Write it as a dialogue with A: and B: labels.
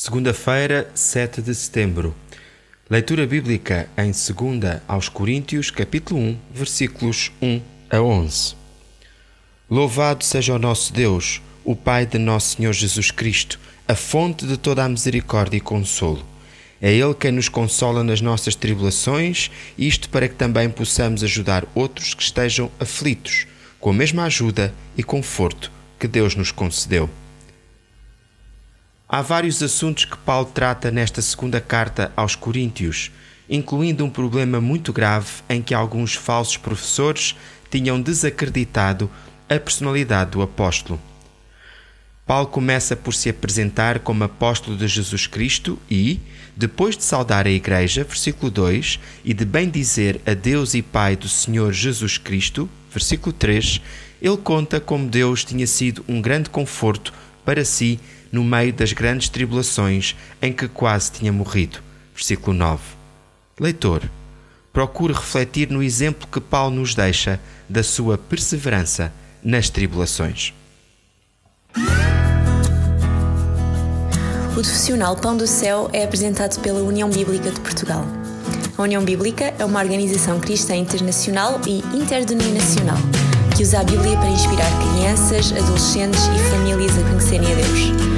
A: Segunda-feira, 7 de setembro. Leitura bíblica em 2 aos Coríntios, capítulo 1, versículos 1 a 11. Louvado seja o nosso Deus, o Pai de nosso Senhor Jesus Cristo, a fonte de toda a misericórdia e consolo. É Ele quem nos consola nas nossas tribulações, isto para que também possamos ajudar outros que estejam aflitos, com a mesma ajuda e conforto que Deus nos concedeu. Há vários assuntos que Paulo trata nesta segunda carta aos Coríntios, incluindo um problema muito grave em que alguns falsos professores tinham desacreditado a personalidade do apóstolo. Paulo começa por se apresentar como apóstolo de Jesus Cristo e, depois de saudar a Igreja, versículo 2, e de bem dizer a Deus e Pai do Senhor Jesus Cristo, versículo 3, ele conta como Deus tinha sido um grande conforto para si no meio das grandes tribulações em que quase tinha morrido. Versículo 9. Leitor, procure refletir no exemplo que Paulo nos deixa da sua perseverança nas tribulações.
B: O profissional Pão do Céu é apresentado pela União Bíblica de Portugal. A União Bíblica é uma organização cristã internacional e interdenominacional que usa a Bíblia para inspirar crianças, adolescentes e famílias a conhecerem a Deus.